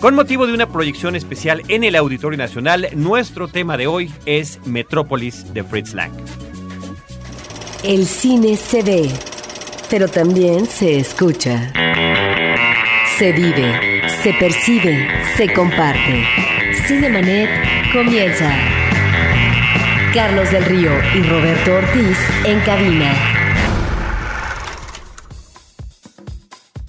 Con motivo de una proyección especial en el Auditorio Nacional, nuestro tema de hoy es Metrópolis de Fritz Lang. El cine se ve, pero también se escucha. Se vive, se percibe, se comparte. Cinemanet comienza. Carlos del Río y Roberto Ortiz en cabina.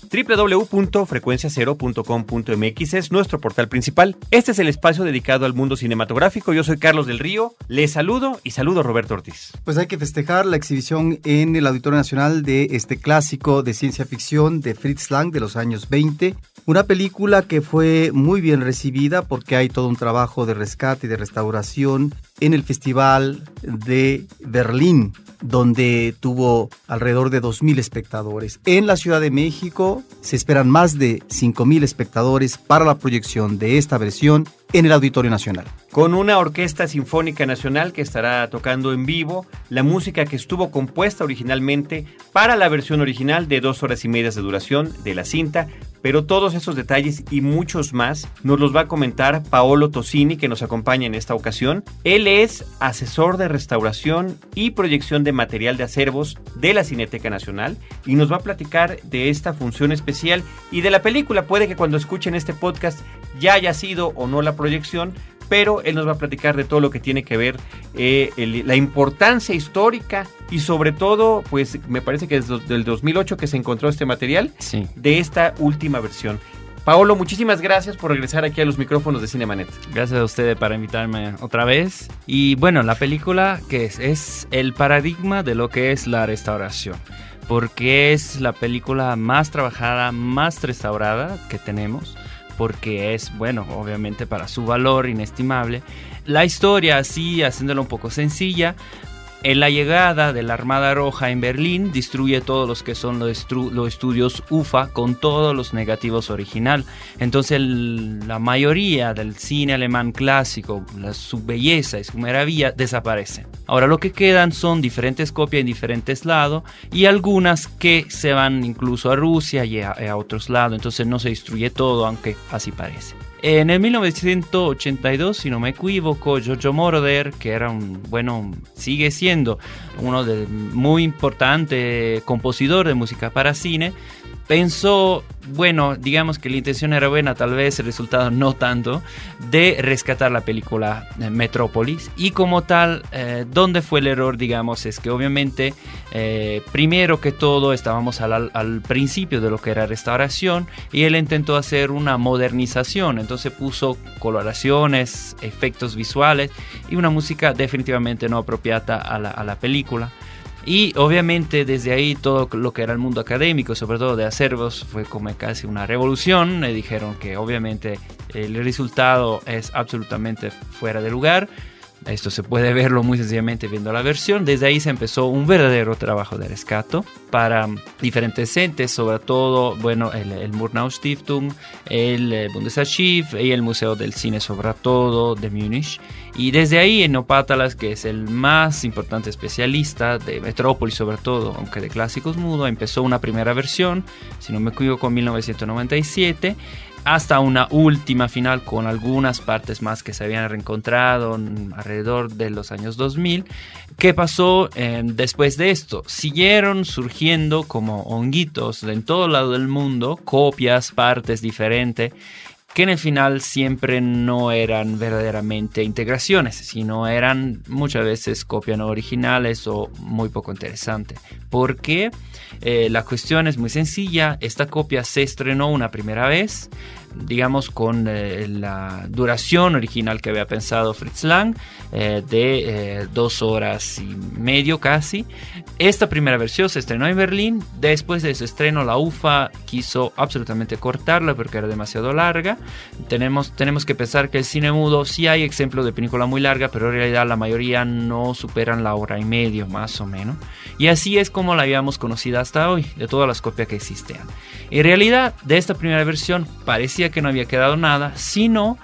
www.frecuenciacero.com.mx es nuestro portal principal. Este es el espacio dedicado al mundo cinematográfico. Yo soy Carlos del Río. Les saludo y saludo a Roberto Ortiz. Pues hay que festejar la exhibición en el Auditorio Nacional de este clásico de ciencia ficción de Fritz Lang de los años 20. Una película que fue muy bien recibida porque hay todo un trabajo de rescate y de restauración en el Festival de Berlín, donde tuvo alrededor de 2.000 espectadores. En la Ciudad de México se esperan más de 5.000 espectadores para la proyección de esta versión en el Auditorio Nacional. Con una orquesta sinfónica nacional que estará tocando en vivo la música que estuvo compuesta originalmente para la versión original de dos horas y media de duración de la cinta, pero todos esos detalles y muchos más nos los va a comentar Paolo Tosini, que nos acompaña en esta ocasión. Él es asesor de restauración y proyección de material de acervos de la Cineteca Nacional y nos va a platicar de esta función especial y de la película. Puede que cuando escuchen este podcast ya haya sido o no la proyección, pero él nos va a platicar de todo lo que tiene que ver eh, la importancia histórica y sobre todo, pues me parece que desde el 2008 que se encontró este material de esta última versión. Paolo, muchísimas gracias por regresar aquí a los micrófonos de Cinemanet. Gracias a ustedes para invitarme otra vez. Y bueno, la película que es, es el paradigma de lo que es la restauración porque es la película más trabajada, más restaurada que tenemos porque es, bueno, obviamente para su valor inestimable. La historia, así, haciéndola un poco sencilla, en la llegada de la Armada Roja en Berlín, destruye todos los que son los, estudios UFA con todos los negativos original. Entonces la mayoría del cine alemán clásico, su belleza y su maravilla desaparecen. Ahora lo que quedan son diferentes copias en diferentes lados y algunas que se van incluso a Rusia y a otros lados. Entonces no se destruye todo, aunque así parece. En el 1982, si no me equivoco, Giorgio Moroder, que era un, bueno, sigue siendo uno de muy importante compositor de música para cine, pensó, bueno, digamos que la intención era buena, tal vez el resultado no tanto, de rescatar la película eh, Metrópolis. Y como tal, eh, ¿dónde fue el error? Digamos, es que obviamente, eh, primero que todo, estábamos al, al, principio de lo que era restauración y él intentó hacer una modernización, entonces puso coloraciones, efectos visuales y una música definitivamente no apropiada a la, a la película. Y obviamente desde ahí todo lo que era el mundo académico, sobre todo de acervos, fue como casi una revolución. Me dijeron que obviamente el resultado es absolutamente fuera de lugar. Esto se puede verlo muy sencillamente viendo la versión. Desde ahí se empezó un verdadero trabajo de rescato para diferentes entes, sobre todo, bueno, el, el Murnau Stiftung, el eh, Bundesarchiv y el Museo del Cine, sobre todo, de Múnich. Y desde ahí en Opátalas, que es el más importante especialista de Metrópolis, sobre todo, aunque de clásicos mudo, empezó una primera versión, si no me equivoco, en 1997 hasta una última final con algunas partes más que se habían reencontrado alrededor de los años 2000. ¿Qué pasó eh, después de esto? Siguieron surgiendo como honguitos en todo lado del mundo, copias, partes diferentes que en el final siempre no eran verdaderamente integraciones, sino eran muchas veces copias no originales o muy poco interesantes. Porque eh, la cuestión es muy sencilla, esta copia se estrenó una primera vez, digamos, con eh, la duración original que había pensado Fritz Lang, eh, de dos horas y medio casi. Esta primera versión se estrenó en Berlín, después de su estreno la UFA quiso absolutamente cortarla porque era demasiado larga. Tenemos, tenemos que pensar que el cine mudo sí hay ejemplos de película muy larga, pero en realidad la mayoría no superan la hora y medio más o menos. Y así es como la habíamos conocido hasta hoy, de todas las copias que existían. En realidad, de esta primera versión que no había quedado nada, sino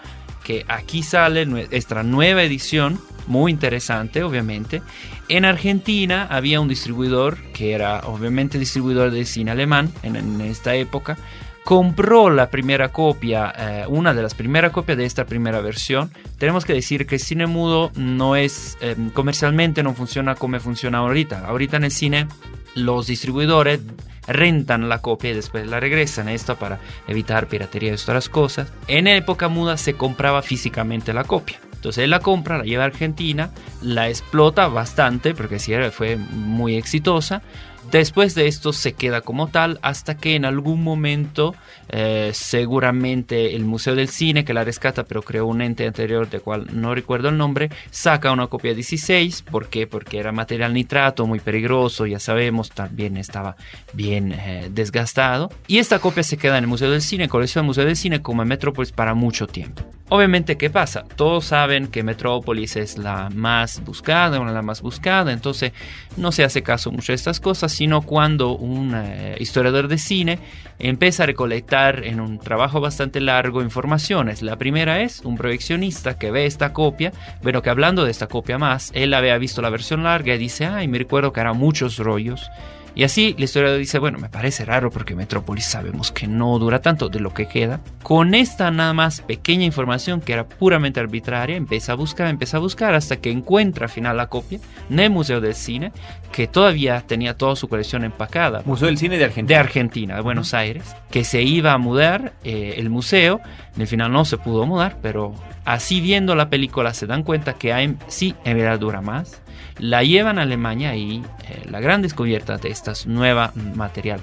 que aquí sale nuestra nueva edición, muy interesante obviamente. En Argentina había un distribuidor que era obviamente distribuidor de cine alemán en, esta época, compró la primera copia, eh, una de las primeras copias de esta primera versión. Tenemos que decir que el cine mudo no es, eh, comercialmente no funciona como funciona ahorita. Ahorita en el cine los distribuidores rentan la copia y después la regresan. Esto para evitar piratería y otras cosas. En época muda se compraba físicamente la copia. Entonces él la compra, la lleva a Argentina, la explota bastante porque sí fue muy exitosa Después de esto se queda como tal hasta que en algún momento eh, seguramente el Museo del Cine que la rescata pero creó un ente anterior de cual no recuerdo el nombre saca una copia 16 ¿por qué? porque era material nitrato muy peligroso ya sabemos también estaba bien eh, desgastado y esta copia se queda en el Museo del Cine colección del Museo del Cine como en Metrópolis para mucho tiempo Obviamente, ¿qué pasa? Todos saben que Metrópolis es la más buscada, una de las más buscadas, entonces no se hace caso mucho de estas cosas, sino cuando un eh, historiador de cine empieza a recolectar en un trabajo bastante largo informaciones. La primera es un proyeccionista que ve esta copia, pero que hablando de esta copia más, él había visto la versión larga y dice, ay, me recuerdo que eran muchos rollos y así la historia dice, bueno, me parece raro porque Metrópolis sabemos que no dura tanto de lo que queda. Con esta nada más pequeña información que era puramente arbitraria, empieza a buscar, empieza a buscar hasta que encuentra al final la copia en el Museo del Cine, que todavía tenía toda su colección empacada. Museo del Cine de Argentina. De Argentina, de Buenos Aires, que se iba a mudar eh, el museo. En el final no se pudo mudar, pero así viendo la película se dan cuenta que hay, sí, en realidad dura más la llevan a Alemania y eh, la gran descubierta de esta nueva material.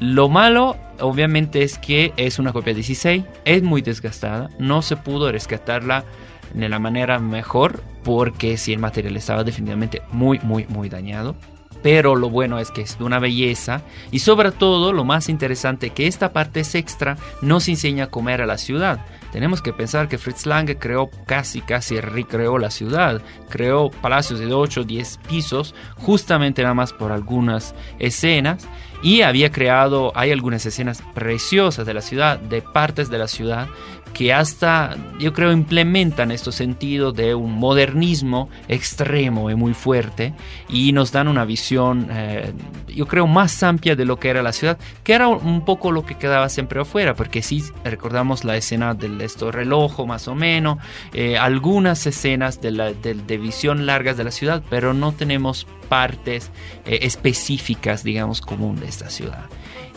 Lo malo, obviamente, es que es una copia 16, es muy desgastada, no se pudo rescatarla de la manera mejor porque si el material estaba definitivamente muy, muy, muy dañado. Pero lo bueno es que es de una belleza y sobre todo lo más interesante que esta parte es extra nos enseña a comer a la ciudad. Tenemos que pensar que Fritz Lang creó casi, casi recreó la ciudad, creó palacios de 8 o 10 pisos, justamente nada más por algunas escenas, y había creado, hay algunas escenas preciosas de la ciudad, de partes de la ciudad, que hasta yo creo implementan estos sentidos de un modernismo extremo y muy fuerte y nos dan una visión eh, yo creo más amplia de lo que era la ciudad que era un poco lo que quedaba siempre afuera porque si recordamos la escena del esto reloj más o menos eh, algunas escenas de, visión largas de la ciudad pero no tenemos partes eh, específicas digamos común de esta ciudad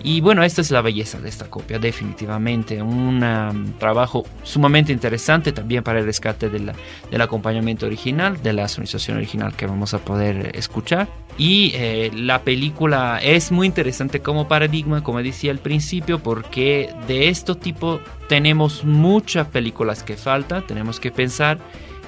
y bueno, esta es la belleza de esta copia, definitivamente. Un um, trabajo sumamente interesante también para el rescate del acompañamiento original, de la sonorización original que vamos a poder escuchar. Y eh, la película es muy interesante como paradigma, como decía al principio, porque de este tipo tenemos muchas películas que faltan, tenemos que pensar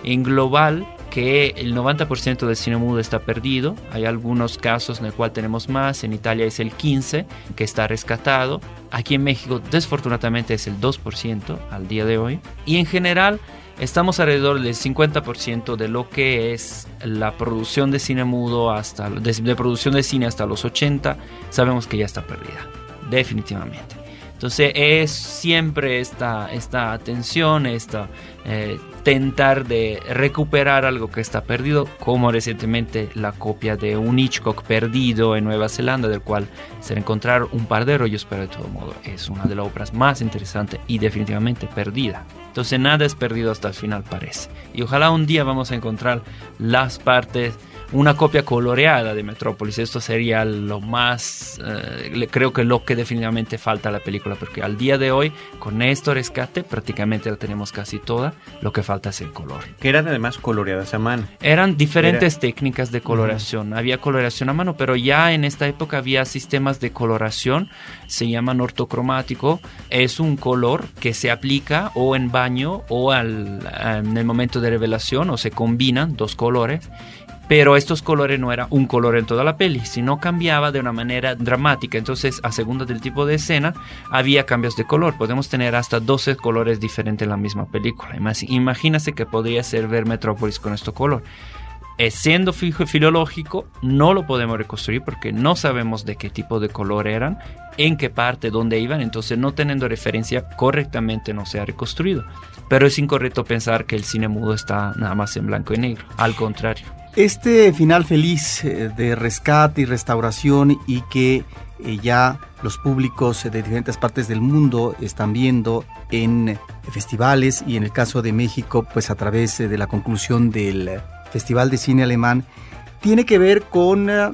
en global que el 90% del cine mudo está perdido. Hay algunos casos en el cual tenemos más. En Italia es el 15% que está rescatado. Aquí en México desfortunadamente es el 2% al día de hoy. Y en general estamos alrededor del 50% de lo que es la producción de cine mudo hasta de, producción de cine hasta los 80 sabemos que ya está perdida definitivamente entonces es siempre esta, esta atención, esta eh, tentar de recuperar algo que está perdido, como recientemente la copia de un Hitchcock perdido en Nueva Zelanda, del cual se encontraron un par de rollos, pero de todo modo es una de las obras más interesantes y definitivamente perdida. Entonces nada es perdido hasta el final parece. Y ojalá un día vamos a encontrar las partes una copia coloreada de Metrópolis. Esto sería lo más, eh, creo que lo que definitivamente falta a la película, porque al día de hoy, con esto rescate, prácticamente la tenemos casi toda. Lo que falta es el color. Que eran además coloreadas a mano. Eran diferentes técnicas de coloración. Había coloración a mano, pero ya en esta época había sistemas de coloración, se llaman ortocromático. Es un color que se aplica o en baño o al, en el momento de revelación, o se combinan dos colores pero estos colores no era un color en toda la peli, sino cambiaba de una manera dramática. Entonces, a segunda del tipo de escena, había cambios de color. Podemos tener hasta 12 colores diferentes en la misma película. Imagínese que podría ser ver Metrópolis con este color. Eh, siendo filológico, no lo podemos reconstruir porque no sabemos de qué tipo de color eran, en qué parte, dónde iban, entonces no teniendo referencia correctamente no se ha reconstruido. Pero es incorrecto pensar que el cine mudo está nada más en blanco y negro, al contrario. Este final feliz eh, de rescate y restauración y que eh, ya los públicos de diferentes partes del mundo están viendo en festivales y en el caso de México, pues a través de la conclusión del Festival de Cine Alemán, tiene que ver con eh,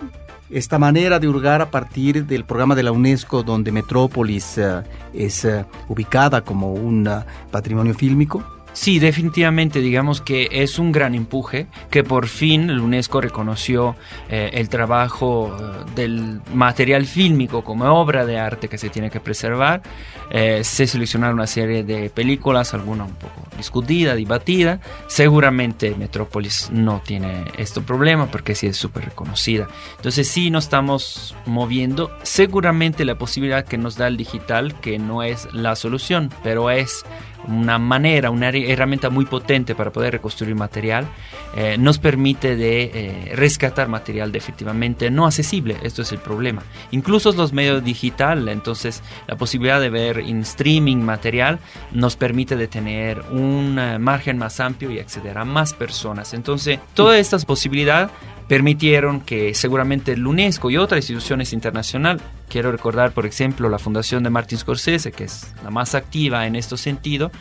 esta manera de hurgar a partir del programa de la UNESCO donde Metrópolis eh, es ubicada como un patrimonio fílmico? Sí, definitivamente, digamos que es un gran empuje que por fin la UNESCO reconoció eh, el trabajo eh, del material fílmico como obra de arte que se tiene que preservar. Eh, se seleccionaron una serie de películas, alguna un poco discutida, debatida. Seguramente Metrópolis no tiene este problema porque sí es súper reconocida. Entonces sí nos estamos moviendo. Seguramente la posibilidad que nos da el digital, que no es la solución, pero es una manera, una herramienta muy potente para poder reconstruir material, eh, nos permite de eh, rescatar material definitivamente no accesible, esto es el problema. Incluso los medios digital, entonces la posibilidad de ver en streaming material nos permite de tener un eh, margen más amplio y acceder a más personas. Entonces, todas estas posibilidades permitieron que seguramente el UNESCO y otras instituciones internacionales, quiero recordar por ejemplo la Fundación de Martin Scorsese, que es la más activa en este sentido,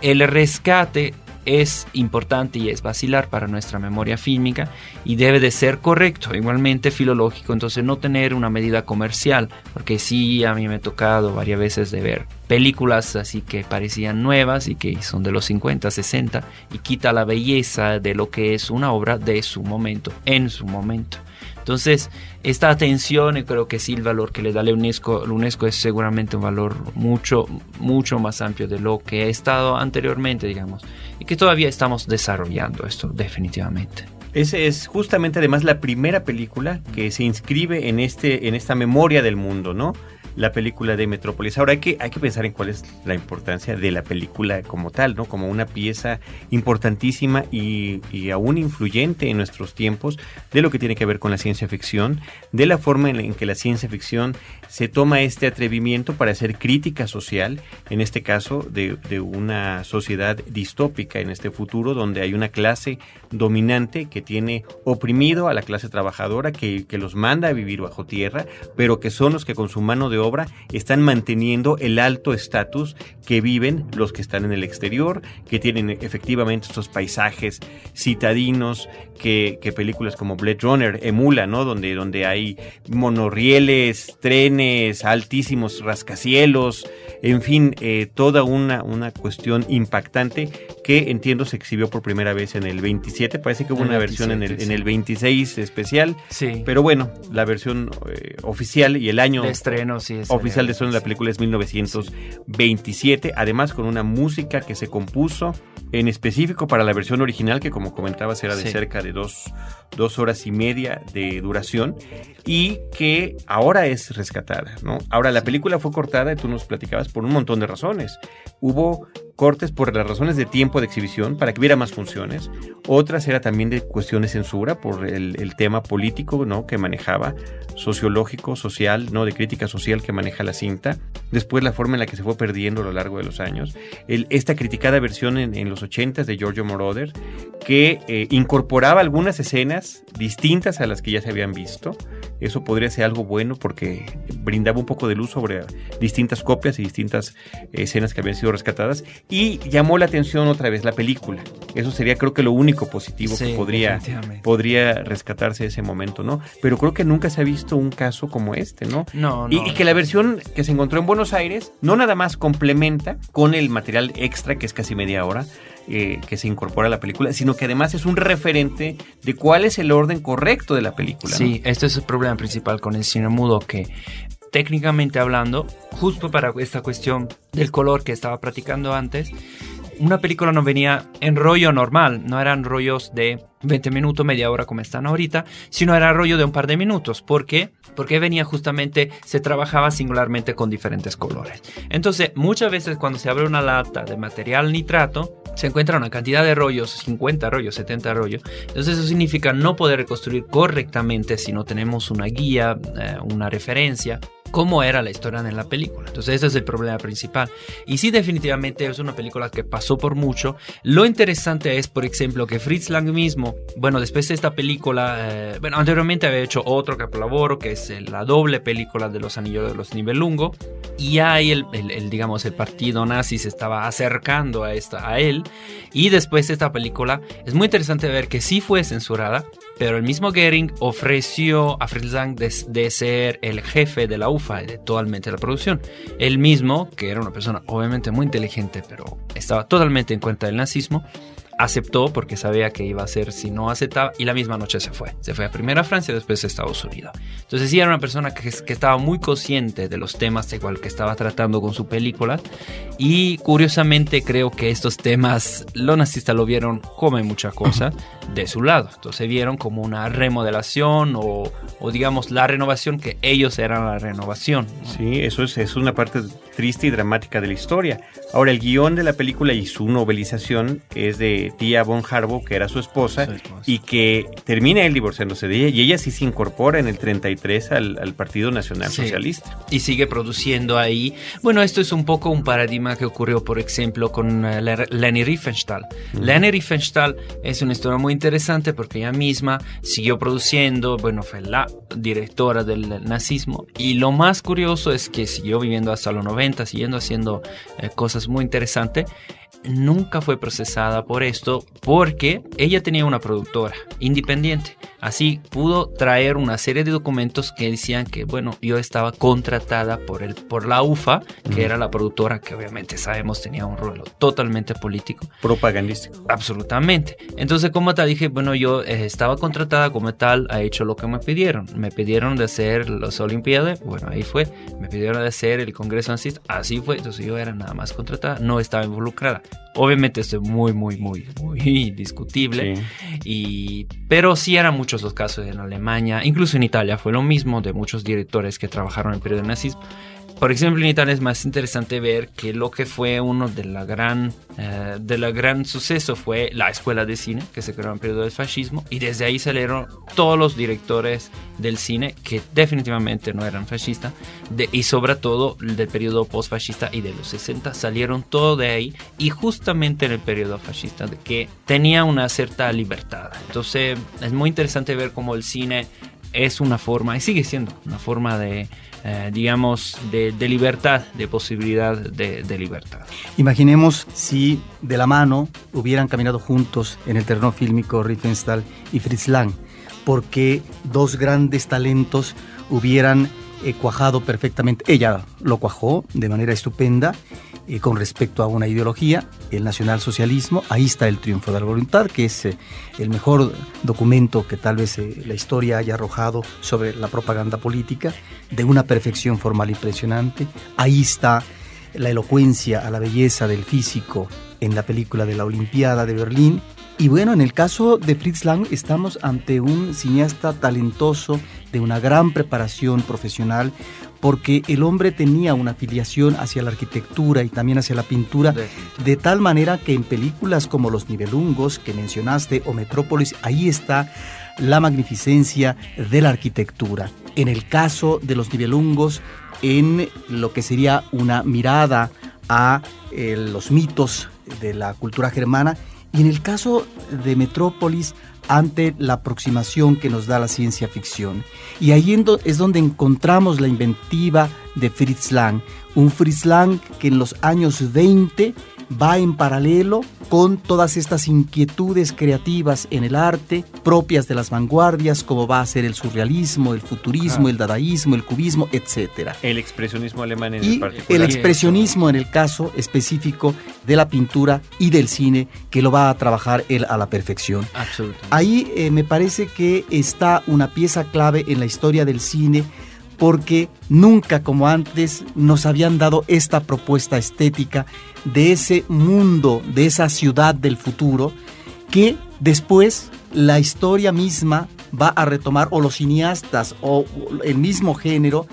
el rescate es importante y es vacilar para nuestra memoria fílmica y debe de ser correcto, igualmente filológico, entonces no tener una medida comercial, porque sí a mí me ha tocado varias veces de ver películas así que parecían nuevas y que son de los 50, 60 y quita la belleza de lo que es una obra de su momento, en su momento. Entonces, esta atención, creo que sí el valor que le da la UNESCO, la UNESCO es seguramente un valor mucho, mucho más amplio de lo que ha estado anteriormente, digamos, y que todavía estamos desarrollando esto definitivamente. Esa es justamente además la primera película que se inscribe en, este, en esta memoria del mundo, ¿no? La película de Metrópolis. Ahora hay que, hay que pensar en cuál es la importancia de la película como tal, ¿no? Como una pieza importantísima y, y aún influyente en nuestros tiempos de lo que tiene que ver con la ciencia ficción, de la forma en que la ciencia ficción se toma este atrevimiento para hacer crítica social, en este caso de, de una sociedad distópica en este futuro donde hay una clase dominante que tiene oprimido a la clase trabajadora, que, que los manda a vivir bajo tierra, pero que son los que con su mano de obra están manteniendo el alto estatus que viven los que están en el exterior, que tienen efectivamente estos paisajes citadinos que, películas como Blade Runner emulan, ¿no? Donde, donde hay monorrieles, trenes, altísimos rascacielos, en fin, eh, toda una, una cuestión impactante que entiendo se exhibió por primera vez en el 27, parece que hubo una versión en el, en el 26 especial, sí. pero bueno, la versión eh, oficial y el año de estreno, sí, oficial de estreno de la película es 1927, además con una música que se compuso en específico para la versión original, que como comentabas era de cerca de dos, dos, horas y media de duración, y que ahora es rescatada, ¿no? Ahora, la película fue cortada, y tú nos platicabas, por un montón de razones. Hubo cortes por las razones de tiempo de exhibición para que hubiera más funciones. Otras era también de cuestión de censura por el, tema político ¿no? que manejaba, sociológico, social, no de crítica social que maneja la cinta. Después la forma en la que se fue perdiendo a lo largo de los años. esta criticada versión en, los 80 de Giorgio Moroder que eh, incorporaba algunas escenas distintas a las que ya se habían visto. Eso podría ser algo bueno porque brindaba un poco de luz sobre distintas copias y distintas escenas que habían sido rescatadas y llamó la atención otra vez la película. Eso sería creo que lo único positivo que podría, podría rescatarse ese momento, ¿no? Pero creo que nunca se ha visto un caso como este, ¿no? No, no. Y, que la versión que se encontró en Buenos Aires no nada más complementa con el material extra, que es casi media hora, eh, que se incorpora a la película, sino que además es un referente de cuál es el orden correcto de la película. Sí, este es el problema principal con el cine mudo, que técnicamente hablando, justo para esta cuestión del color que estaba practicando antes, una película no venía en rollo normal, no eran rollos de 20 minutos, media hora como están ahorita, sino era rollo de un par de minutos. ¿Por qué? Porque venía justamente, se trabajaba singularmente con diferentes colores. Entonces, muchas veces cuando se abre una lata de material nitrato, se encuentra una cantidad de rollos, 50 rollos, 70 rollos. Entonces eso significa no poder reconstruir correctamente si no tenemos una guía, eh, una referencia cómo era la historia en la película. Entonces ese es el problema principal. Y sí, definitivamente es una película que pasó por mucho. Lo interesante es, por ejemplo, que Fritz Lang mismo, bueno, después de esta película, eh, bueno, anteriormente había hecho otro capolavoro, que es la doble película de los Anillos de los Nibelungo, y ahí el, el, digamos, el partido nazi se estaba acercando a, esta, a él, y después de esta película, es muy interesante ver que sí fue censurada, pero el mismo Goering ofreció a Fritz Lang de, ser el jefe de la UFA de totalmente la producción. Él mismo, que era una persona obviamente muy inteligente, pero estaba totalmente en cuenta del nazismo, aceptó porque sabía que iba a ser si no aceptaba y la misma noche se fue. Se fue a primera Francia y después a Estados Unidos. Entonces sí era una persona que, que, estaba muy consciente de los temas de cual que estaba tratando con su película y curiosamente creo que estos temas los nazistas lo vieron como mucha cosa de su lado. Entonces vieron como una remodelación o, o digamos la renovación que ellos eran la renovación. Sí, eso es, es una parte triste y dramática de la historia. Ahora el guion de la película y su novelización es de tía Von Harbo, que era su esposa, y que termina él divorciándose de ella, y ella sí se incorpora en el 33 al, al Partido Nacional Socialista. Y sigue produciendo ahí. Bueno, esto es un poco un paradigma que ocurrió, por ejemplo, con uh, Leni Riefenstahl. Leni Riefenstahl es una historia muy interesante porque ella misma siguió produciendo, bueno, fue la directora del nazismo, y lo más curioso es que siguió viviendo hasta los 90, siguiendo haciendo eh, cosas muy interesantes nunca fue procesada por esto porque ella tenía una productora independiente. Así pudo traer una serie de documentos que decían que, bueno, yo estaba contratada por, el, por la UFA, que era la productora que obviamente sabemos tenía un rol totalmente político. Propagandístico. Absolutamente. Entonces, como tal, dije, bueno, yo eh, estaba contratada como tal, ha hecho lo que me pidieron. Me pidieron de hacer las Olimpiadas, bueno, ahí fue. Me pidieron de hacer el Congreso así fue. Entonces yo era nada más contratada, no estaba involucrada. Obviamente esto es muy, muy, muy, muy discutible. Y, pero sí eran muchos los casos en Alemania, incluso en Italia fue lo mismo de muchos directores que trabajaron en el periodo del nazismo. Por ejemplo, en Italia es más interesante ver que lo que fue uno de la gran, eh, de la gran suceso fue la escuela de cine que se creó en el periodo del fascismo y desde ahí salieron todos los directores del cine que definitivamente no eran fascistas y sobre todo del periodo post-fascista y de los 60 salieron todo de ahí y justamente en el periodo fascista de que tenía una cierta libertad. Entonces es muy interesante ver cómo el cine es una forma, y sigue siendo una forma de, eh, digamos, de, libertad, de posibilidad de, libertad. Imaginemos si de la mano hubieran caminado juntos en el terreno fílmico Riefenstahl y Fritz Lang, porque dos grandes talentos hubieran eh, cuajado perfectamente. Ella lo cuajó de manera estupenda con respecto a una ideología, el nacionalsocialismo. Ahí está el triunfo de la voluntad, que es eh, el mejor documento que tal vez eh, la historia haya arrojado sobre la propaganda política, de una perfección formal impresionante. Ahí está la elocuencia a la belleza del físico en la película de la Olimpiada de Berlín. Y bueno, en el caso de Fritz Lang estamos ante un cineasta talentoso, de una gran preparación profesional, porque el hombre tenía una afiliación hacia la arquitectura y también hacia la pintura, de tal manera que en películas como Los Nivelungos que mencionaste o Metrópolis, ahí está la magnificencia de la arquitectura. En el caso de Los Nivelungos, en lo que sería una mirada a eh, los mitos de la cultura germana, y en el caso de Metrópolis, ante la aproximación que nos da la ciencia ficción. Y ahí es donde encontramos la inventiva de Fritz Lang, un Fritz Lang que en los años 20 va en paralelo con todas estas inquietudes creativas en el arte propias de las vanguardias, como va a ser el surrealismo, el futurismo, el dadaísmo, el cubismo, etc. El expresionismo alemán en y el particular. El expresionismo en el caso específico de la pintura y del cine, que lo va a trabajar él a la perfección. Absolutamente. Ahí eh, me parece que está una pieza clave en la historia del cine porque nunca como antes nos habían dado esta propuesta estética de ese mundo, de esa ciudad del futuro, que después la historia misma va a retomar, o los cineastas, o el mismo género,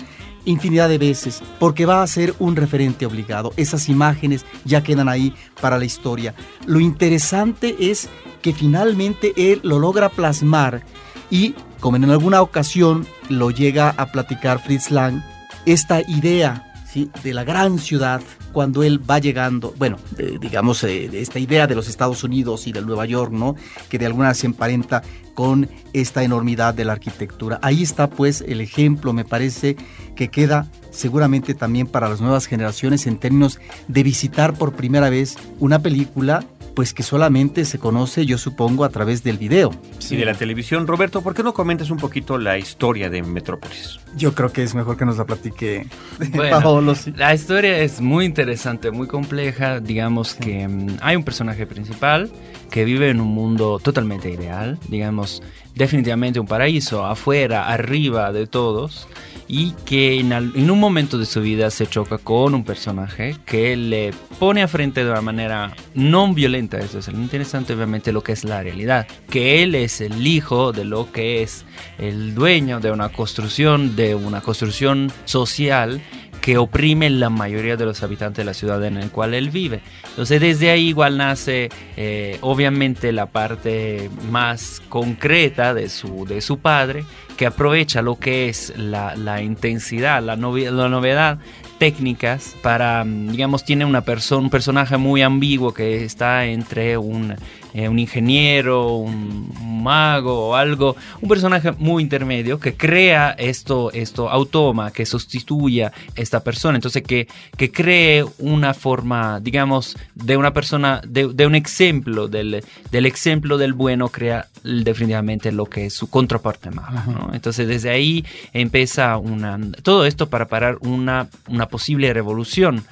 infinidad de veces, porque va a ser un referente obligado. Esas imágenes ya quedan ahí para la historia. Lo interesante es que finalmente él lo logra plasmar y como en alguna ocasión lo llega a platicar Fritz Lang, esta idea ¿sí? de la gran ciudad cuando él va llegando, bueno, digamos, eh, de esta idea de los Estados Unidos y de Nueva York, ¿no? Que de alguna se emparenta con esta enormidad de la arquitectura. Ahí está pues el ejemplo, me parece que queda seguramente también para las nuevas generaciones en términos de visitar por primera vez una película pues que solamente se conoce, yo supongo, a través del video. Sí, de la televisión. Roberto, ¿por qué no comentas un poquito la historia de Metrópolis? Yo creo que es mejor que nos la platique bueno, La historia es muy interesante, muy compleja. Digamos que mm, hay un personaje principal que vive en un mundo totalmente ideal, digamos, definitivamente un paraíso, afuera, arriba de todos y que en, un momento de su vida se choca con un personaje que le pone a frente de una manera no violenta, eso es lo interesante obviamente lo que es la realidad, que él es el hijo de lo que es el dueño de una construcción, de una construcción social que oprime la mayoría de los habitantes de la ciudad en la cual él vive. Entonces desde ahí igual nace eh, obviamente la parte más concreta de su, de su padre, que aprovecha lo que es la, la intensidad, la, la novedad técnicas para, digamos, tiene una persona, un personaje muy ambiguo que está entre un, eh, un ingeniero, un, mago o algo, un personaje muy intermedio que crea esto, esto automa, que sustituya esta persona, entonces que, que cree una forma, digamos, de una persona, de, de un ejemplo, del, del ejemplo del bueno, crea definitivamente lo que es su contraparte mala. Entonces desde ahí empieza una, todo esto para parar una, una posible revolución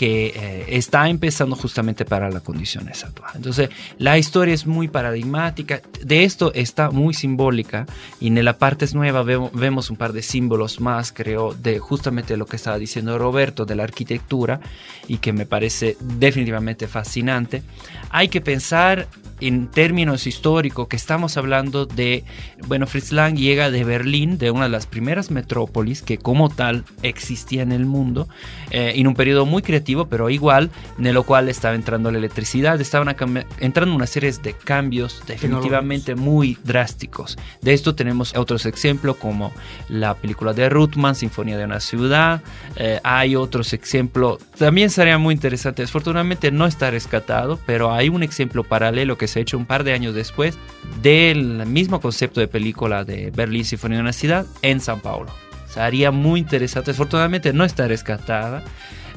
que eh, está empezando justamente para las condiciones actuales. Entonces, la historia es muy paradigmática, de esto está muy simbólica y en la parte nueva vemos, un par de símbolos más, creo, de justamente lo que estaba diciendo Roberto de la arquitectura y que me parece definitivamente fascinante. Hay que pensar en términos históricos que estamos hablando de, bueno, Fritz Lang llega de Berlín, de una de las primeras metrópolis que como tal existía en el mundo, eh, en un periodo muy creativo, pero igual, en lo cual estaba entrando la electricidad, estaban entrando una serie de cambios definitivamente muy drásticos. De esto tenemos otros ejemplos como la película de Ruthman, Sinfonía de una ciudad, eh, hay otros ejemplos, también sería muy interesante, afortunadamente no está rescatado, pero hay un ejemplo paralelo que se ha hecho un par de años después del mismo concepto de película de Berlín Sinfonía de una ciudad en San Paulo. Sería muy interesante, afortunadamente no está rescatada.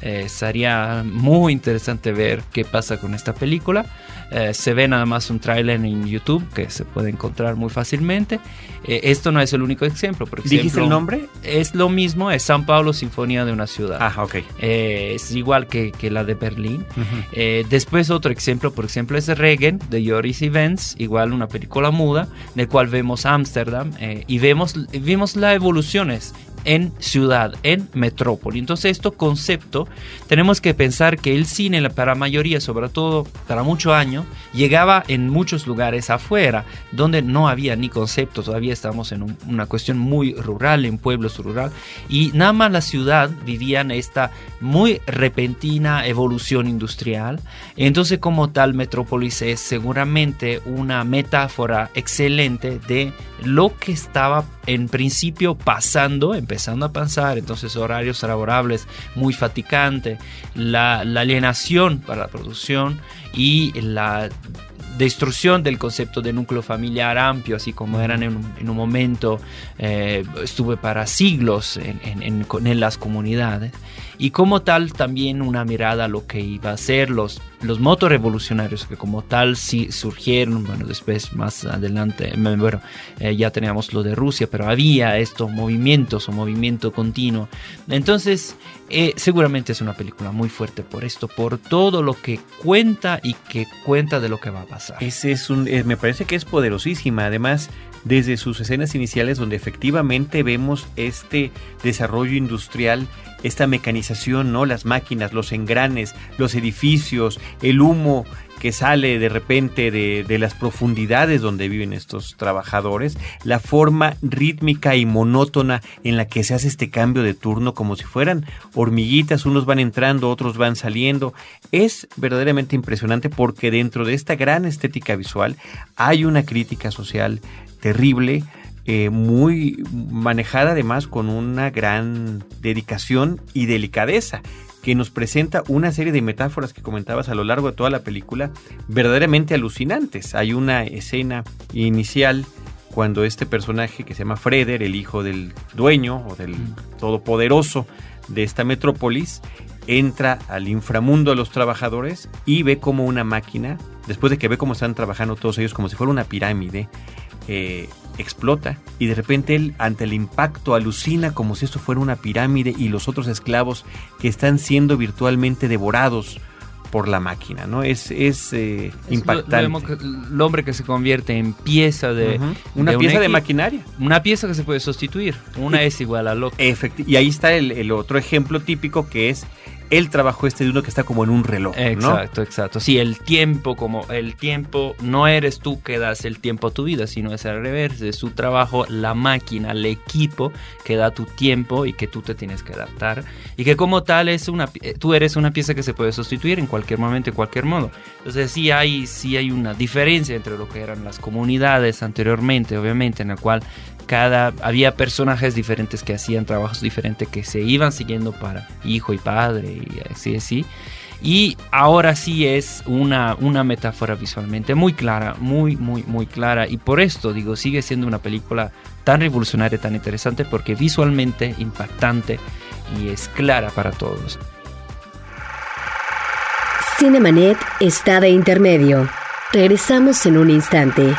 Eh, sería muy interesante ver qué pasa con esta película. Eh, se ve nada más un tráiler en YouTube que se puede encontrar muy fácilmente. Eh, esto no es el único ejemplo. Por ejemplo, ¿Dijiste el nombre? Es lo mismo, es San Pablo Sinfonía de una ciudad. Ah, ok. Eh, es igual que, que, la de Berlín. después otro ejemplo, por ejemplo, es Regen de Joris Events, igual una película muda, del cual vemos Ámsterdam y vemos, vimos las evoluciones en ciudad, en metrópoli. Entonces, esto concepto, tenemos que pensar que el cine, para mayoría, sobre todo para muchos años, llegaba en muchos lugares afuera, donde no había ni concepto, todavía estamos en una cuestión muy rural, en pueblos rural, y nada más la ciudad vivían esta muy repentina evolución industrial. Entonces, como tal, Metrópolis es seguramente una metáfora excelente de lo que estaba en principio pasando, empezando a pasar, entonces horarios laborables muy fatigante, la, alienación para la producción y la destrucción del concepto de núcleo familiar amplio, así como eran en un, momento, eh, estuve para siglos en, en, las comunidades y como tal también una mirada a lo que iba a ser los, los revolucionarios que como tal sí surgieron, bueno, después más adelante, bueno, eh, ya teníamos lo de Rusia, pero había estos movimientos o movimiento continuo. Entonces, eh, seguramente es una película muy fuerte por esto, por todo lo que cuenta y que cuenta de lo que va a pasar. Ese es un, eh, me parece que es poderosísima, además desde sus escenas iniciales donde efectivamente vemos este desarrollo industrial esta mecanización, ¿no? Las máquinas, los engranes, los edificios, el humo que sale de repente de, las profundidades donde viven estos trabajadores, la forma rítmica y monótona en la que se hace este cambio de turno como si fueran hormiguitas, unos van entrando, otros van saliendo, es verdaderamente impresionante porque dentro de esta gran estética visual hay una crítica social terrible, eh, muy manejada además con una gran dedicación y delicadeza que nos presenta una serie de metáforas que comentabas a lo largo de toda la película verdaderamente alucinantes. Hay una escena inicial cuando este personaje que se llama Freder, el hijo del dueño o del todopoderoso de esta metrópolis, entra al inframundo de los trabajadores y ve como una máquina, después de que ve cómo están trabajando todos ellos como si fuera una pirámide, eh, explota y de repente él ante el impacto alucina como si esto fuera una pirámide y los otros esclavos que están siendo virtualmente devorados por la máquina, ¿no? Es, es, eh, impactante. el hombre que se convierte en pieza de... Una pieza de maquinaria. Una pieza que se puede sustituir. Una es igual a lo Y ahí está el, el otro ejemplo típico que es el trabajo este de uno que está como en un reloj. Exacto, exacto. Sí, el tiempo, como el tiempo, no eres tú que das el tiempo a tu vida, sino es al revés, es su trabajo, la máquina, el equipo que da tu tiempo y que tú te tienes que adaptar. Y que como tal es una, eh, tú eres una pieza que se puede sustituir en cualquier momento, en cualquier modo. Entonces sí hay, sí hay una diferencia entre lo que eran las comunidades anteriormente, obviamente, en el cual cada había personajes diferentes que hacían trabajos diferentes que se iban siguiendo para hijo y padre y así así y ahora sí es una, una metáfora visualmente muy clara, muy, muy, muy clara. Y por esto, digo, sigue siendo una película tan revolucionaria, tan interesante, porque visualmente impactante y es clara para todos. Cinemanet está de intermedio. Regresamos en un instante.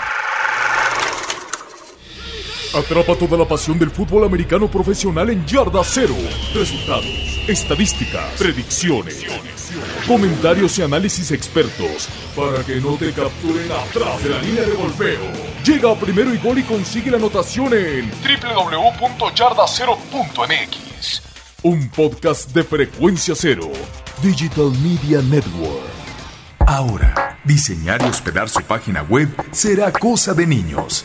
Atrapa toda la pasión del fútbol americano profesional en Yarda Cero. Resultados, estadísticas, predicciones, comentarios y análisis expertos para que no te capturen atrás de la línea de golpeo. Llega a primero y gol y consigue la anotación en www.yardacero.mx. Un podcast de frecuencia cero. Digital Media Network. Ahora, diseñar y hospedar su página web será cosa de niños.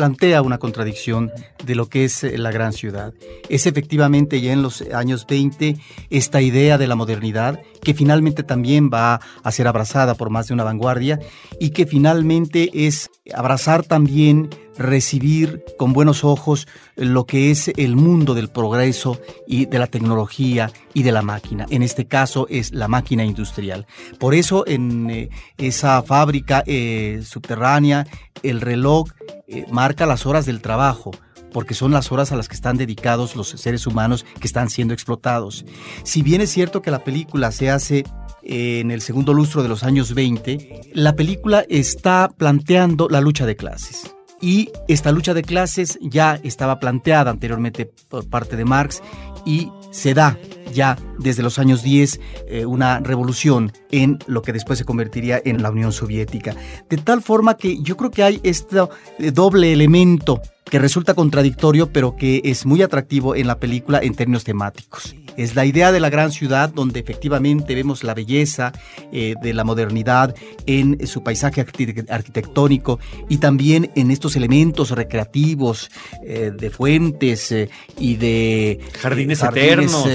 plantea una contradicción de lo que es eh, la gran ciudad. Es efectivamente ya en los años 20 esta idea de la modernidad que finalmente también va a ser abrazada por más de una vanguardia y que finalmente es abrazar también recibir con buenos ojos lo que es el mundo del progreso y de la tecnología y de la máquina. En este caso es la máquina industrial. Por eso en eh, esa fábrica eh, subterránea el reloj eh, marca las horas del trabajo porque son las horas a las que están dedicados los seres humanos que están siendo explotados. Si bien es cierto que la película se hace en el segundo lustro de los años 20, la película está planteando la lucha de clases. Y esta lucha de clases ya estaba planteada anteriormente por parte de Marx y se da ya desde los años 10 eh, una revolución en lo que después se convertiría en la Unión Soviética. De tal forma que yo creo que hay este eh, doble elemento que resulta contradictorio, pero que es muy atractivo en la película en términos temáticos. Es la idea de la gran ciudad donde efectivamente vemos la belleza eh, de la modernidad en su paisaje arquitectónico y también en estos elementos recreativos eh, de fuentes eh, y de jardines, eternos,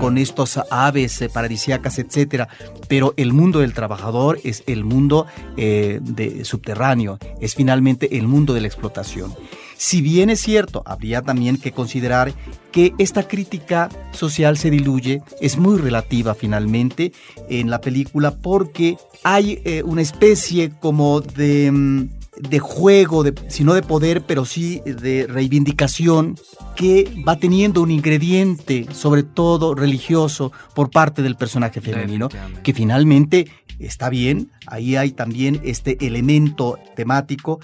con estos aves paradisíacas, etcétera. Pero el mundo del trabajador es el mundo de subterráneo, es finalmente el mundo de la explotación. Si bien es cierto, habría también que considerar que esta crítica social se diluye, es muy relativa finalmente en la película porque hay eh, una especie como de, mm, de juego, de, si no de poder, pero sí de reivindicación que va teniendo un ingrediente, sobre todo religioso, por parte del personaje femenino, que finalmente está bien, ahí hay también este elemento temático,